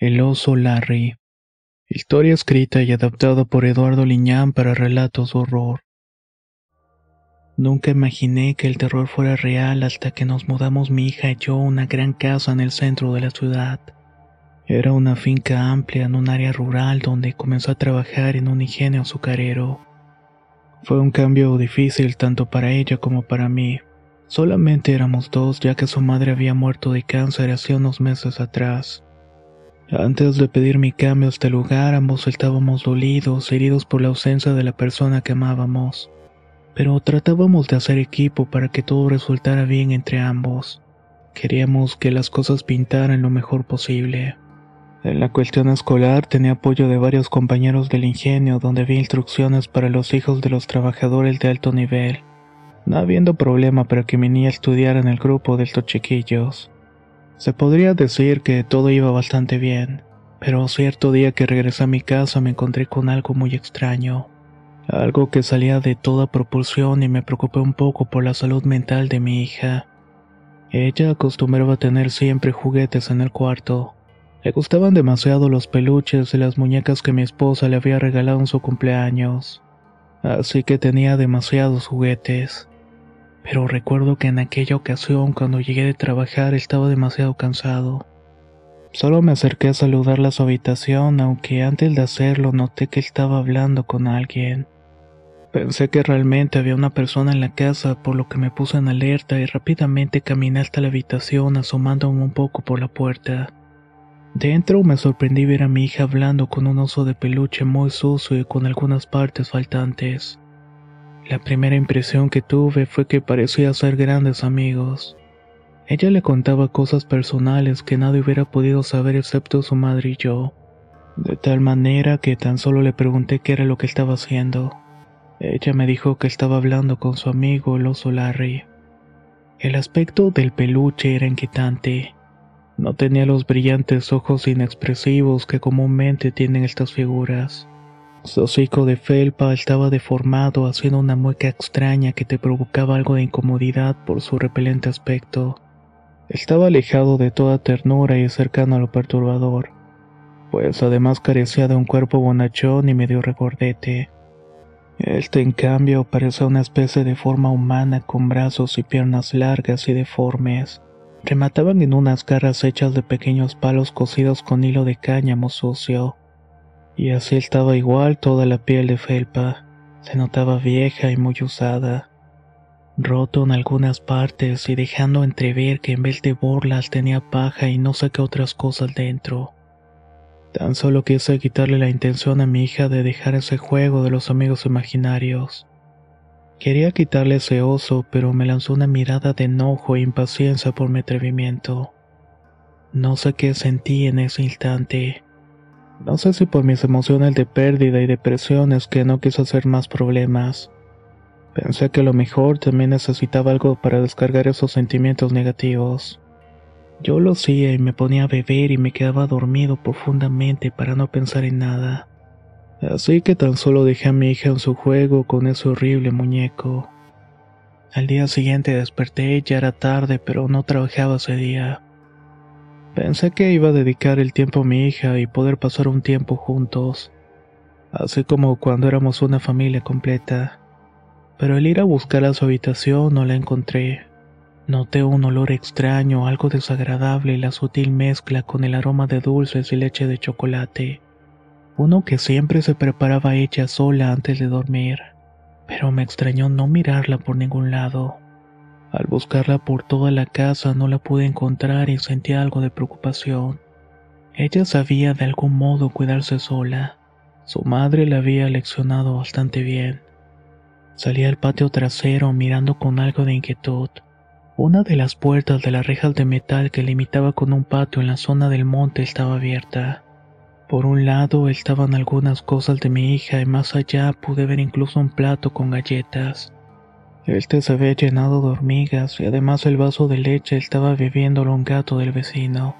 El oso Larry. Historia escrita y adaptada por Eduardo Liñán para relatos de horror. Nunca imaginé que el terror fuera real hasta que nos mudamos mi hija y yo a una gran casa en el centro de la ciudad. Era una finca amplia en un área rural donde comenzó a trabajar en un ingenio azucarero. Fue un cambio difícil tanto para ella como para mí. Solamente éramos dos ya que su madre había muerto de cáncer hace unos meses atrás. Antes de pedir mi cambio a este lugar, ambos estábamos dolidos, heridos por la ausencia de la persona que amábamos. Pero tratábamos de hacer equipo para que todo resultara bien entre ambos. Queríamos que las cosas pintaran lo mejor posible. En la cuestión escolar tenía apoyo de varios compañeros del ingenio donde había instrucciones para los hijos de los trabajadores de alto nivel, no habiendo problema para que mi niña estudiara en el grupo de estos chiquillos. Se podría decir que todo iba bastante bien, pero cierto día que regresé a mi casa me encontré con algo muy extraño, algo que salía de toda proporción y me preocupé un poco por la salud mental de mi hija. Ella acostumbraba tener siempre juguetes en el cuarto. Le gustaban demasiado los peluches y las muñecas que mi esposa le había regalado en su cumpleaños. Así que tenía demasiados juguetes. Pero recuerdo que en aquella ocasión cuando llegué de trabajar estaba demasiado cansado. Solo me acerqué a saludarla a su habitación, aunque antes de hacerlo noté que estaba hablando con alguien. Pensé que realmente había una persona en la casa, por lo que me puse en alerta y rápidamente caminé hasta la habitación asomándome un poco por la puerta. Dentro me sorprendí ver a mi hija hablando con un oso de peluche muy sucio y con algunas partes faltantes. La primera impresión que tuve fue que parecía ser grandes amigos. Ella le contaba cosas personales que nadie hubiera podido saber excepto su madre y yo, de tal manera que tan solo le pregunté qué era lo que estaba haciendo. Ella me dijo que estaba hablando con su amigo el oso Larry. El aspecto del peluche era inquietante. No tenía los brillantes ojos inexpresivos que comúnmente tienen estas figuras. Su hocico de felpa estaba deformado haciendo una mueca extraña que te provocaba algo de incomodidad por su repelente aspecto. Estaba alejado de toda ternura y cercano a lo perturbador, pues además carecía de un cuerpo bonachón y medio regordete. Este en cambio parecía una especie de forma humana con brazos y piernas largas y deformes. Remataban en unas garras hechas de pequeños palos cosidos con hilo de cáñamo sucio. Y así estaba igual toda la piel de felpa. Se notaba vieja y muy usada. Roto en algunas partes y dejando entrever que en vez de borlas tenía paja y no sé qué otras cosas dentro. Tan solo quise quitarle la intención a mi hija de dejar ese juego de los amigos imaginarios. Quería quitarle ese oso, pero me lanzó una mirada de enojo e impaciencia por mi atrevimiento. No sé qué sentí en ese instante. No sé si por mis emociones de pérdida y depresiones que no quise hacer más problemas. Pensé que a lo mejor también necesitaba algo para descargar esos sentimientos negativos. Yo lo hacía y me ponía a beber y me quedaba dormido profundamente para no pensar en nada. Así que tan solo dejé a mi hija en su juego con ese horrible muñeco. Al día siguiente desperté, ya era tarde, pero no trabajaba ese día. Pensé que iba a dedicar el tiempo a mi hija y poder pasar un tiempo juntos, así como cuando éramos una familia completa. Pero al ir a buscar a su habitación no la encontré. Noté un olor extraño, algo desagradable y la sutil mezcla con el aroma de dulces y leche de chocolate. Uno que siempre se preparaba ella sola antes de dormir. Pero me extrañó no mirarla por ningún lado. Al buscarla por toda la casa no la pude encontrar y sentí algo de preocupación. Ella sabía de algún modo cuidarse sola. Su madre la había leccionado bastante bien. Salí al patio trasero mirando con algo de inquietud. Una de las puertas de las rejas de metal que limitaba con un patio en la zona del monte estaba abierta. Por un lado estaban algunas cosas de mi hija y más allá pude ver incluso un plato con galletas. Este se había llenado de hormigas y además el vaso de leche estaba bebiéndolo un gato del vecino.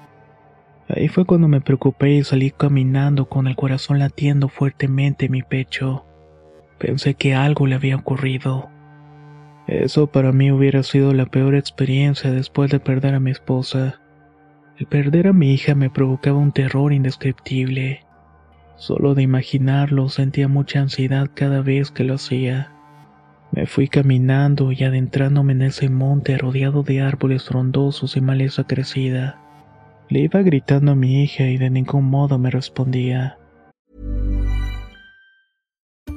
Ahí fue cuando me preocupé y salí caminando con el corazón latiendo fuertemente en mi pecho. Pensé que algo le había ocurrido. Eso para mí hubiera sido la peor experiencia después de perder a mi esposa. El perder a mi hija me provocaba un terror indescriptible. Solo de imaginarlo sentía mucha ansiedad cada vez que lo hacía. Me fui caminando y adentrándome en ese monte rodeado de árboles frondosos y maleza crecida. Le iba gritando a mi hija y de ningún modo me respondía.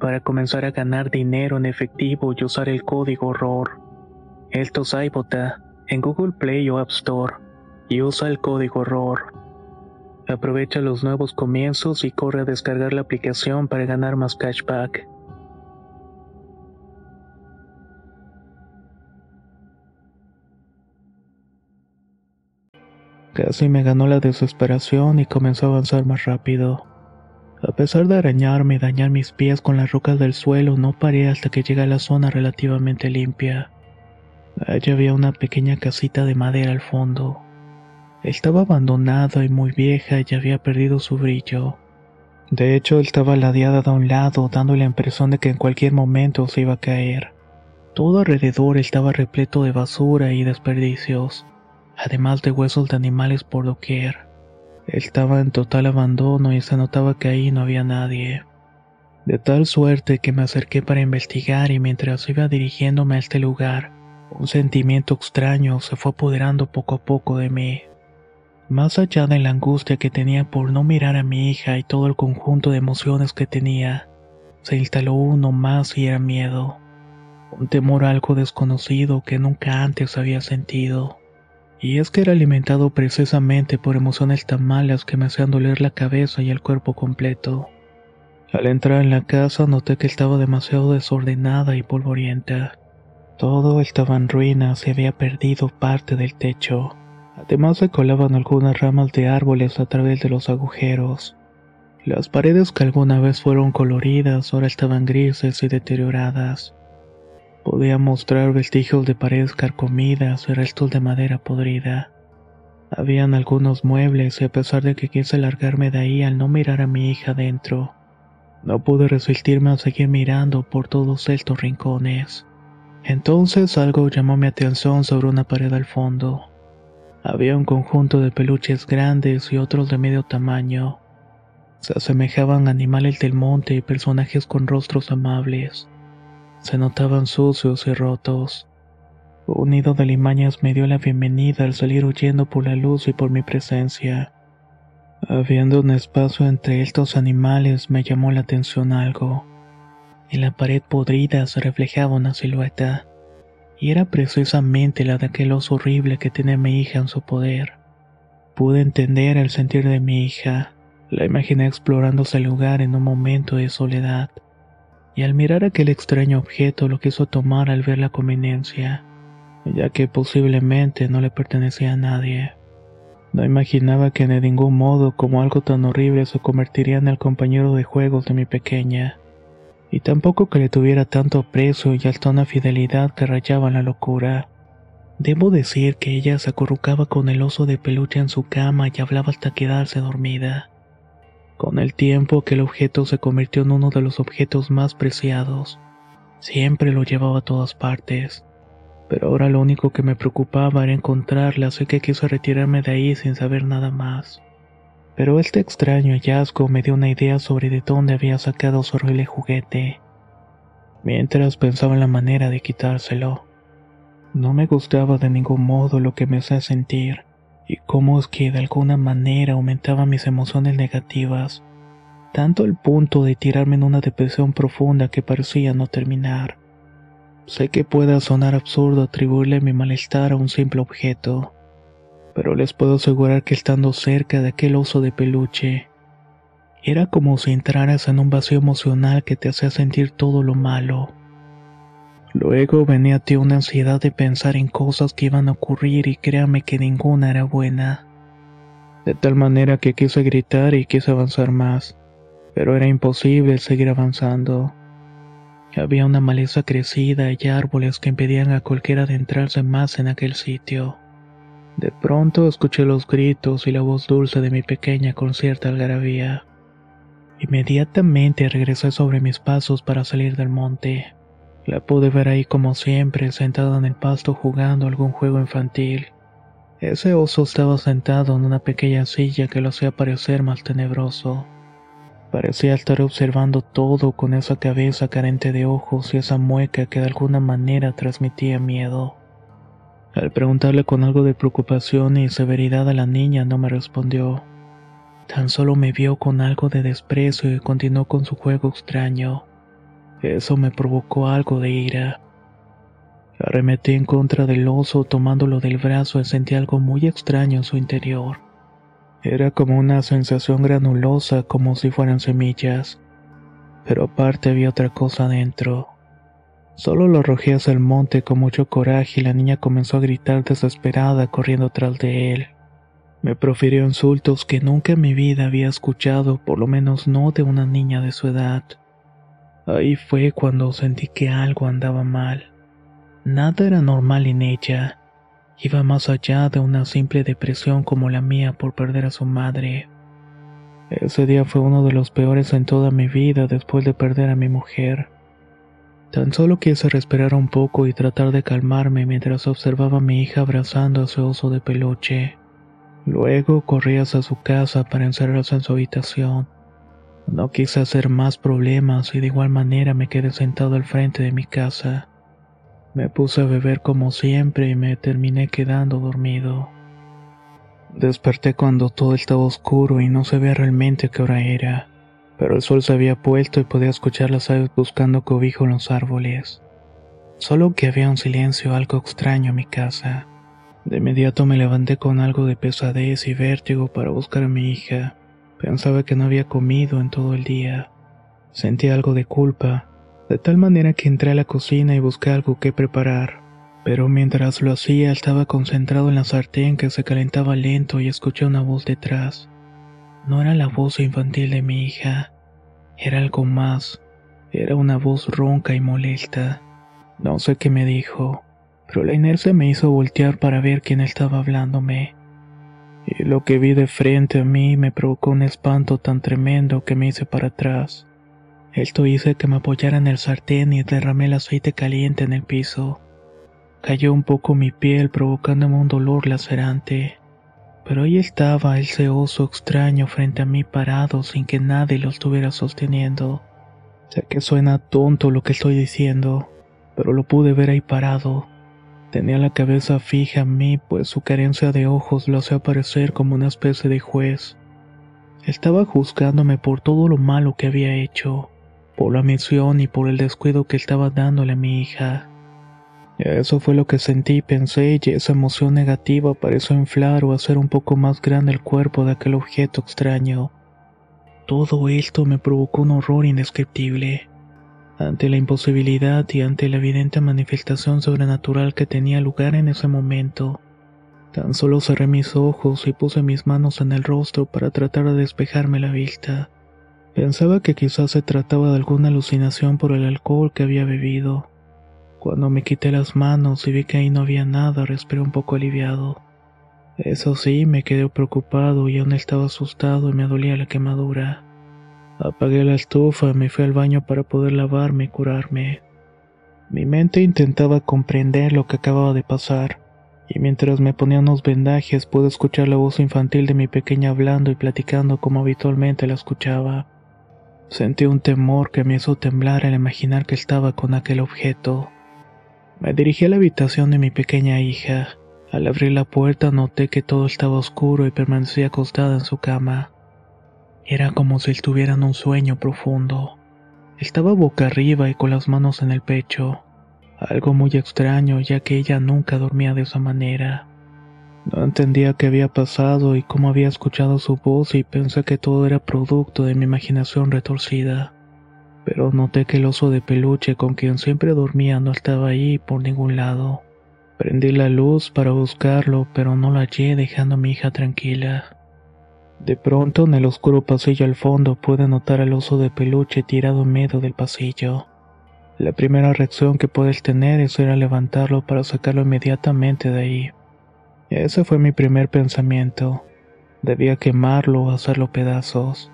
para comenzar a ganar dinero en efectivo y usar el código ROR. Esto es en Google Play o App Store y usa el código ROR. Aprovecha los nuevos comienzos y corre a descargar la aplicación para ganar más cashback. Casi me ganó la desesperación y comenzó a avanzar más rápido. A pesar de arañarme y dañar mis pies con las rocas del suelo, no paré hasta que llegué a la zona relativamente limpia. Allí había una pequeña casita de madera al fondo. Estaba abandonada y muy vieja y había perdido su brillo. De hecho, estaba ladeada de un lado, dando la impresión de que en cualquier momento se iba a caer. Todo alrededor estaba repleto de basura y desperdicios, además de huesos de animales por doquier. Estaba en total abandono y se notaba que ahí no había nadie. De tal suerte que me acerqué para investigar y mientras iba dirigiéndome a este lugar, un sentimiento extraño se fue apoderando poco a poco de mí. Más allá de la angustia que tenía por no mirar a mi hija y todo el conjunto de emociones que tenía, se instaló uno más y era miedo. Un temor algo desconocido que nunca antes había sentido. Y es que era alimentado precisamente por emociones tan malas que me hacían doler la cabeza y el cuerpo completo. Al entrar en la casa noté que estaba demasiado desordenada y polvorienta. Todo estaba en ruinas y había perdido parte del techo. Además se colaban algunas ramas de árboles a través de los agujeros. Las paredes que alguna vez fueron coloridas ahora estaban grises y deterioradas. Podía mostrar vestigios de paredes carcomidas y restos de madera podrida. Habían algunos muebles y a pesar de que quise largarme de ahí al no mirar a mi hija dentro, no pude resistirme a seguir mirando por todos estos rincones. Entonces algo llamó mi atención sobre una pared al fondo. Había un conjunto de peluches grandes y otros de medio tamaño. Se asemejaban a animales del monte y personajes con rostros amables. Se notaban sucios y rotos. Un nido de limañas me dio la bienvenida al salir huyendo por la luz y por mi presencia. Habiendo un espacio entre estos animales me llamó la atención algo. En la pared podrida se reflejaba una silueta, y era precisamente la de aquel oso horrible que tenía mi hija en su poder. Pude entender el sentir de mi hija, la imaginé explorando ese lugar en un momento de soledad, y al mirar aquel extraño objeto lo quiso tomar al ver la conveniencia ya que posiblemente no le pertenecía a nadie. No imaginaba que de ningún modo como algo tan horrible se convertiría en el compañero de juegos de mi pequeña, y tampoco que le tuviera tanto aprecio y hasta una fidelidad que rayaba la locura. Debo decir que ella se acurrucaba con el oso de peluche en su cama y hablaba hasta quedarse dormida. Con el tiempo que el objeto se convirtió en uno de los objetos más preciados. Siempre lo llevaba a todas partes pero ahora lo único que me preocupaba era encontrarla, así que quise retirarme de ahí sin saber nada más. Pero este extraño hallazgo me dio una idea sobre de dónde había sacado su horrible juguete, mientras pensaba en la manera de quitárselo. No me gustaba de ningún modo lo que me hacía sentir, y cómo es que de alguna manera aumentaba mis emociones negativas, tanto al punto de tirarme en una depresión profunda que parecía no terminar. Sé que pueda sonar absurdo atribuirle mi malestar a un simple objeto, pero les puedo asegurar que estando cerca de aquel oso de peluche, era como si entraras en un vacío emocional que te hacía sentir todo lo malo. Luego venía a ti una ansiedad de pensar en cosas que iban a ocurrir y créame que ninguna era buena. De tal manera que quise gritar y quise avanzar más, pero era imposible seguir avanzando. Había una maleza crecida y árboles que impedían a cualquiera adentrarse más en aquel sitio. De pronto escuché los gritos y la voz dulce de mi pequeña con cierta algarabía. Inmediatamente regresé sobre mis pasos para salir del monte. La pude ver ahí como siempre, sentada en el pasto jugando algún juego infantil. Ese oso estaba sentado en una pequeña silla que lo hacía parecer más tenebroso. Parecía estar observando todo con esa cabeza carente de ojos y esa mueca que de alguna manera transmitía miedo. Al preguntarle con algo de preocupación y severidad a la niña no me respondió. Tan solo me vio con algo de desprecio y continuó con su juego extraño. Eso me provocó algo de ira. Arremetí en contra del oso tomándolo del brazo y sentí algo muy extraño en su interior. Era como una sensación granulosa, como si fueran semillas. Pero aparte había otra cosa dentro. Solo lo arrojé hacia el monte con mucho coraje y la niña comenzó a gritar desesperada corriendo tras de él. Me profirió insultos que nunca en mi vida había escuchado, por lo menos no de una niña de su edad. Ahí fue cuando sentí que algo andaba mal. Nada era normal en ella iba más allá de una simple depresión como la mía por perder a su madre. Ese día fue uno de los peores en toda mi vida después de perder a mi mujer. Tan solo quise respirar un poco y tratar de calmarme mientras observaba a mi hija abrazando a su oso de peluche. Luego corrí hacia su casa para encerrarse en su habitación. No quise hacer más problemas y de igual manera me quedé sentado al frente de mi casa. Me puse a beber como siempre y me terminé quedando dormido. Desperté cuando todo estaba oscuro y no sabía realmente qué hora era, pero el sol se había puesto y podía escuchar las aves buscando cobijo en los árboles. Solo que había un silencio algo extraño en mi casa. De inmediato me levanté con algo de pesadez y vértigo para buscar a mi hija. Pensaba que no había comido en todo el día. Sentí algo de culpa, de tal manera que entré a la cocina y busqué algo que preparar. Pero mientras lo hacía estaba concentrado en la sartén que se calentaba lento y escuché una voz detrás. No era la voz infantil de mi hija, era algo más, era una voz ronca y molesta. No sé qué me dijo, pero la inercia me hizo voltear para ver quién estaba hablándome. Y lo que vi de frente a mí me provocó un espanto tan tremendo que me hice para atrás. Esto hizo que me apoyara en el sartén y derramé el aceite caliente en el piso. Cayó un poco mi piel provocándome un dolor lacerante. Pero ahí estaba ese oso extraño frente a mí parado sin que nadie lo estuviera sosteniendo. Sé que suena tonto lo que estoy diciendo, pero lo pude ver ahí parado. Tenía la cabeza fija en mí, pues su carencia de ojos lo hacía parecer como una especie de juez. Estaba juzgándome por todo lo malo que había hecho, por la misión y por el descuido que estaba dándole a mi hija. Eso fue lo que sentí y pensé y esa emoción negativa pareció inflar o hacer un poco más grande el cuerpo de aquel objeto extraño. Todo esto me provocó un horror indescriptible. Ante la imposibilidad y ante la evidente manifestación sobrenatural que tenía lugar en ese momento, tan solo cerré mis ojos y puse mis manos en el rostro para tratar de despejarme la vista. Pensaba que quizás se trataba de alguna alucinación por el alcohol que había bebido cuando me quité las manos y vi que ahí no había nada, respiré un poco aliviado. Eso sí, me quedé preocupado y aún estaba asustado y me dolía la quemadura. Apagué la estufa y me fui al baño para poder lavarme y curarme. Mi mente intentaba comprender lo que acababa de pasar, y mientras me ponía unos vendajes pude escuchar la voz infantil de mi pequeña hablando y platicando como habitualmente la escuchaba. Sentí un temor que me hizo temblar al imaginar que estaba con aquel objeto. Me dirigí a la habitación de mi pequeña hija. Al abrir la puerta noté que todo estaba oscuro y permanecía acostada en su cama. Era como si estuviera en un sueño profundo. Estaba boca arriba y con las manos en el pecho. Algo muy extraño ya que ella nunca dormía de esa manera. No entendía qué había pasado y cómo había escuchado su voz y pensé que todo era producto de mi imaginación retorcida pero noté que el oso de peluche con quien siempre dormía no estaba ahí por ningún lado. Prendí la luz para buscarlo, pero no lo hallé dejando a mi hija tranquila. De pronto, en el oscuro pasillo al fondo, pude notar al oso de peluche tirado en medio del pasillo. La primera reacción que puedes tener es ir a levantarlo para sacarlo inmediatamente de ahí. Ese fue mi primer pensamiento. Debía quemarlo o hacerlo pedazos.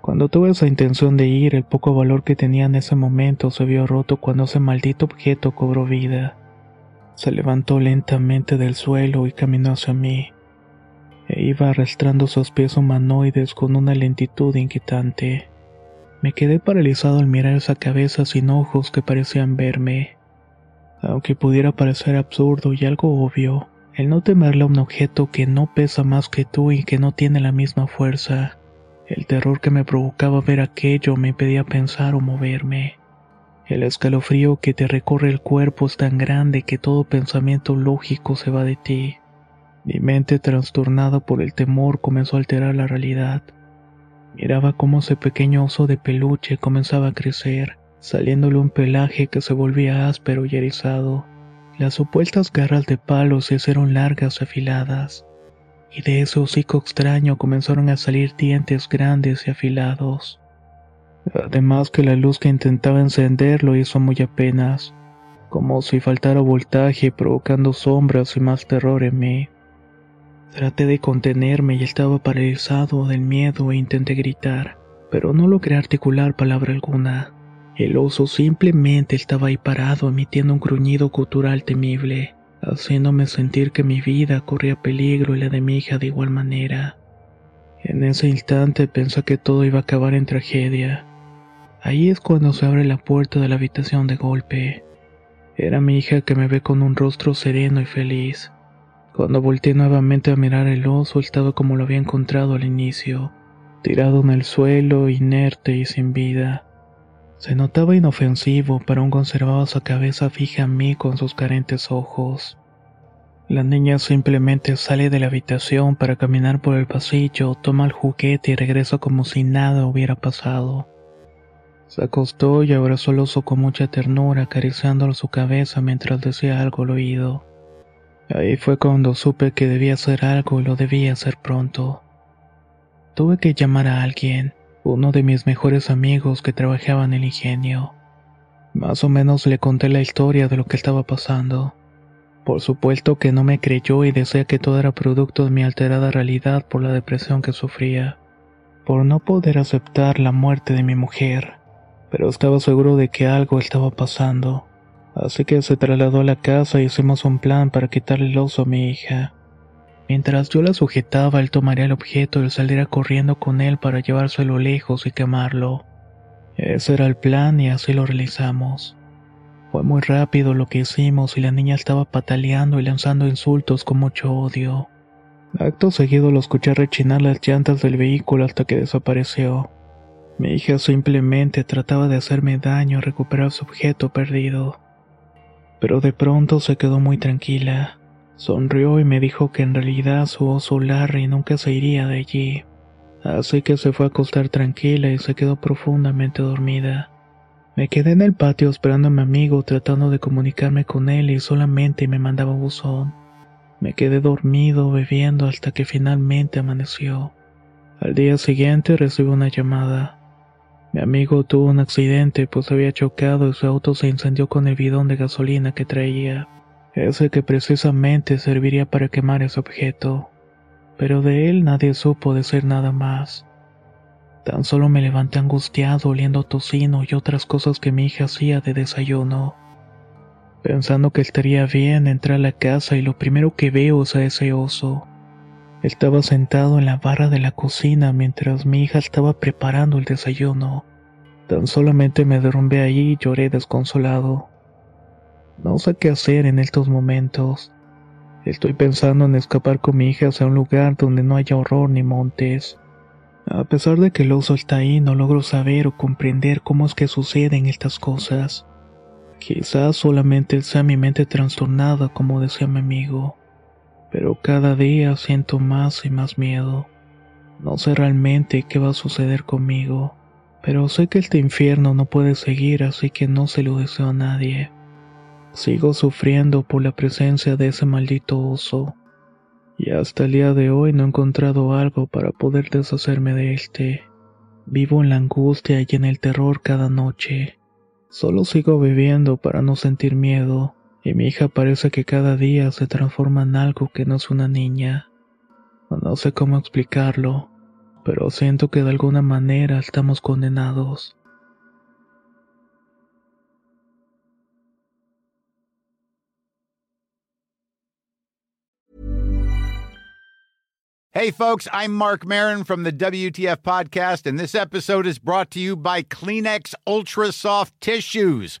Cuando tuve esa intención de ir, el poco valor que tenía en ese momento se vio roto cuando ese maldito objeto cobró vida. Se levantó lentamente del suelo y caminó hacia mí. E iba arrastrando sus pies humanoides con una lentitud inquietante. Me quedé paralizado al mirar esa cabeza sin ojos que parecían verme. Aunque pudiera parecer absurdo y algo obvio, el no temerle a un objeto que no pesa más que tú y que no tiene la misma fuerza, el terror que me provocaba ver aquello me impedía pensar o moverme. El escalofrío que te recorre el cuerpo es tan grande que todo pensamiento lógico se va de ti. Mi mente trastornada por el temor comenzó a alterar la realidad. Miraba cómo ese pequeño oso de peluche comenzaba a crecer, saliéndole un pelaje que se volvía áspero y erizado. Las supuestas garras de palo se hicieron largas y afiladas y de ese hocico extraño comenzaron a salir dientes grandes y afilados. Además que la luz que intentaba encender lo hizo muy apenas, como si faltara voltaje provocando sombras y más terror en mí. Traté de contenerme y estaba paralizado del miedo e intenté gritar, pero no logré articular palabra alguna. El oso simplemente estaba ahí parado emitiendo un gruñido cultural temible haciéndome sentir que mi vida corría peligro y la de mi hija de igual manera. En ese instante pensé que todo iba a acabar en tragedia. Ahí es cuando se abre la puerta de la habitación de golpe. Era mi hija que me ve con un rostro sereno y feliz. Cuando volteé nuevamente a mirar el oso estaba como lo había encontrado al inicio, tirado en el suelo, inerte y sin vida. Se notaba inofensivo, pero aún conservaba su cabeza fija en mí con sus carentes ojos. La niña simplemente sale de la habitación para caminar por el pasillo, toma el juguete y regresa como si nada hubiera pasado. Se acostó y abrazó al oso con mucha ternura, acariciándolo su cabeza mientras decía algo al oído. Ahí fue cuando supe que debía hacer algo y lo debía hacer pronto. Tuve que llamar a alguien, uno de mis mejores amigos que trabajaba en el ingenio. Más o menos le conté la historia de lo que estaba pasando. Por supuesto que no me creyó y decía que todo era producto de mi alterada realidad por la depresión que sufría, por no poder aceptar la muerte de mi mujer, pero estaba seguro de que algo estaba pasando. Así que se trasladó a la casa y hicimos un plan para quitarle el oso a mi hija. Mientras yo la sujetaba, él tomaría el objeto y saliera corriendo con él para llevárselo lejos y quemarlo. Ese era el plan y así lo realizamos. Fue muy rápido lo que hicimos y la niña estaba pataleando y lanzando insultos con mucho odio. Acto seguido lo escuché rechinar las llantas del vehículo hasta que desapareció. Mi hija simplemente trataba de hacerme daño y recuperar su objeto perdido pero de pronto se quedó muy tranquila. Sonrió y me dijo que en realidad su oso Larry nunca se iría de allí. Así que se fue a acostar tranquila y se quedó profundamente dormida. Me quedé en el patio esperando a mi amigo tratando de comunicarme con él y solamente me mandaba buzón. Me quedé dormido bebiendo hasta que finalmente amaneció. Al día siguiente recibí una llamada. Mi amigo tuvo un accidente pues había chocado y su auto se incendió con el bidón de gasolina que traía, ese que precisamente serviría para quemar ese objeto. Pero de él nadie supo decir nada más. Tan solo me levanté angustiado oliendo tocino y otras cosas que mi hija hacía de desayuno. Pensando que estaría bien, entré a la casa y lo primero que veo es a ese oso. Estaba sentado en la barra de la cocina mientras mi hija estaba preparando el desayuno. Tan solamente me derrumbé allí y lloré desconsolado. No sé qué hacer en estos momentos. Estoy pensando en escapar con mi hija hacia un lugar donde no haya horror ni montes. A pesar de que el oso está no logro saber o comprender cómo es que suceden estas cosas. Quizás solamente sea mi mente trastornada, como decía mi amigo pero cada día siento más y más miedo. No sé realmente qué va a suceder conmigo, pero sé que este infierno no puede seguir, así que no se lo deseo a nadie. Sigo sufriendo por la presencia de ese maldito oso, y hasta el día de hoy no he encontrado algo para poder deshacerme de este. Vivo en la angustia y en el terror cada noche. Solo sigo viviendo para no sentir miedo y mi hija parece que cada día se transforma en algo que no es una niña. No sé cómo explicarlo, pero siento que de alguna manera estamos condenados. Hey folks, I'm Mark Marin from the WTF podcast and this episode is brought to you by Kleenex Ultra Soft Tissues